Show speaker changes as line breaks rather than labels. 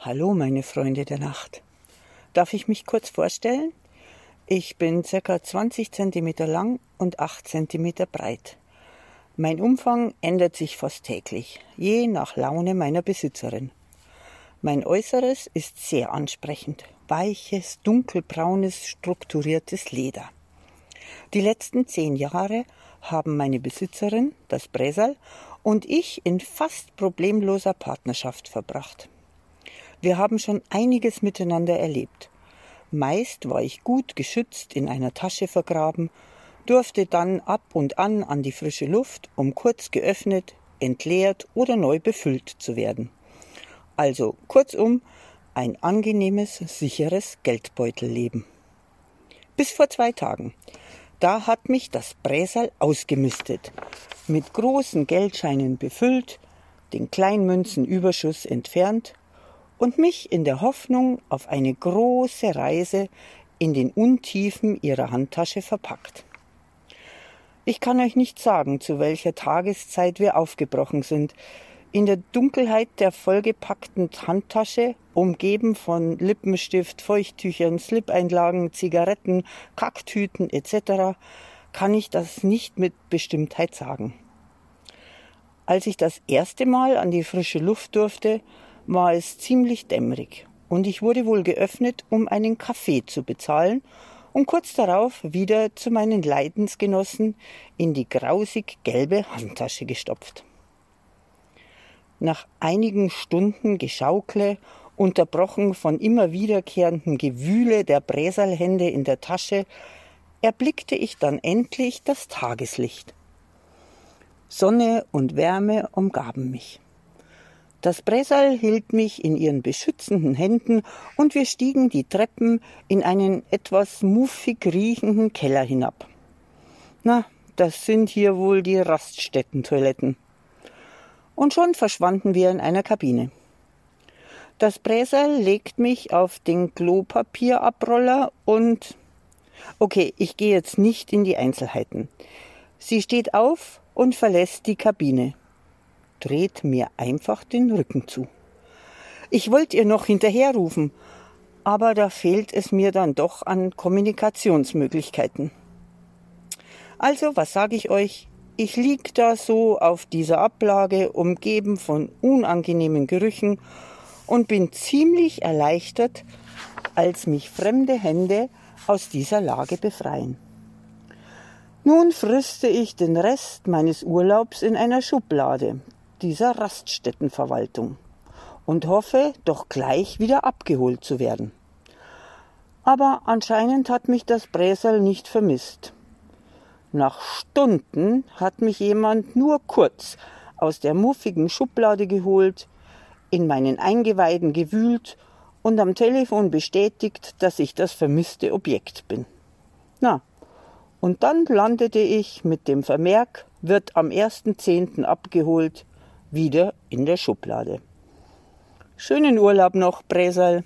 Hallo, meine Freunde der Nacht. Darf ich mich kurz vorstellen? Ich bin ca. 20 cm lang und 8 cm breit. Mein Umfang ändert sich fast täglich, je nach Laune meiner Besitzerin. Mein Äußeres ist sehr ansprechend, weiches, dunkelbraunes, strukturiertes Leder. Die letzten zehn Jahre haben meine Besitzerin, das Bresal, und ich in fast problemloser Partnerschaft verbracht. Wir haben schon einiges miteinander erlebt. Meist war ich gut geschützt in einer Tasche vergraben, durfte dann ab und an an die frische Luft, um kurz geöffnet, entleert oder neu befüllt zu werden. Also kurzum, ein angenehmes, sicheres Geldbeutelleben. Bis vor zwei Tagen. Da hat mich das Bräsal ausgemistet, mit großen Geldscheinen befüllt, den Kleinmünzenüberschuss entfernt und mich in der Hoffnung auf eine große Reise in den Untiefen ihrer Handtasche verpackt. Ich kann euch nicht sagen, zu welcher Tageszeit wir aufgebrochen sind. In der Dunkelheit der vollgepackten Handtasche, umgeben von Lippenstift, Feuchttüchern, Slip-Einlagen, Zigaretten, Kacktüten etc., kann ich das nicht mit Bestimmtheit sagen. Als ich das erste Mal an die frische Luft durfte, war es ziemlich dämmerig und ich wurde wohl geöffnet, um einen Kaffee zu bezahlen und kurz darauf wieder zu meinen Leidensgenossen in die grausig gelbe Handtasche gestopft. Nach einigen Stunden Geschaukle, unterbrochen von immer wiederkehrendem Gewühle der Bräsalhände in der Tasche, erblickte ich dann endlich das Tageslicht. Sonne und Wärme umgaben mich. Das Bresal hielt mich in ihren beschützenden Händen und wir stiegen die Treppen in einen etwas muffig riechenden Keller hinab. Na, das sind hier wohl die Raststättentoiletten. Und schon verschwanden wir in einer Kabine. Das Bräsal legt mich auf den Klopapierabroller und Okay, ich gehe jetzt nicht in die Einzelheiten. Sie steht auf und verlässt die Kabine dreht mir einfach den Rücken zu. Ich wollte ihr noch hinterherrufen, aber da fehlt es mir dann doch an Kommunikationsmöglichkeiten. Also, was sage ich euch? Ich lieg da so auf dieser Ablage, umgeben von unangenehmen Gerüchen und bin ziemlich erleichtert, als mich fremde Hände aus dieser Lage befreien. Nun friste ich den Rest meines Urlaubs in einer Schublade, dieser Raststättenverwaltung und hoffe, doch gleich wieder abgeholt zu werden. Aber anscheinend hat mich das Bräsel nicht vermisst. Nach Stunden hat mich jemand nur kurz aus der muffigen Schublade geholt, in meinen Eingeweiden gewühlt und am Telefon bestätigt, dass ich das vermisste Objekt bin. Na, und dann landete ich mit dem Vermerk, wird am 1.10. abgeholt, wieder in der Schublade. Schönen Urlaub noch, Bresal.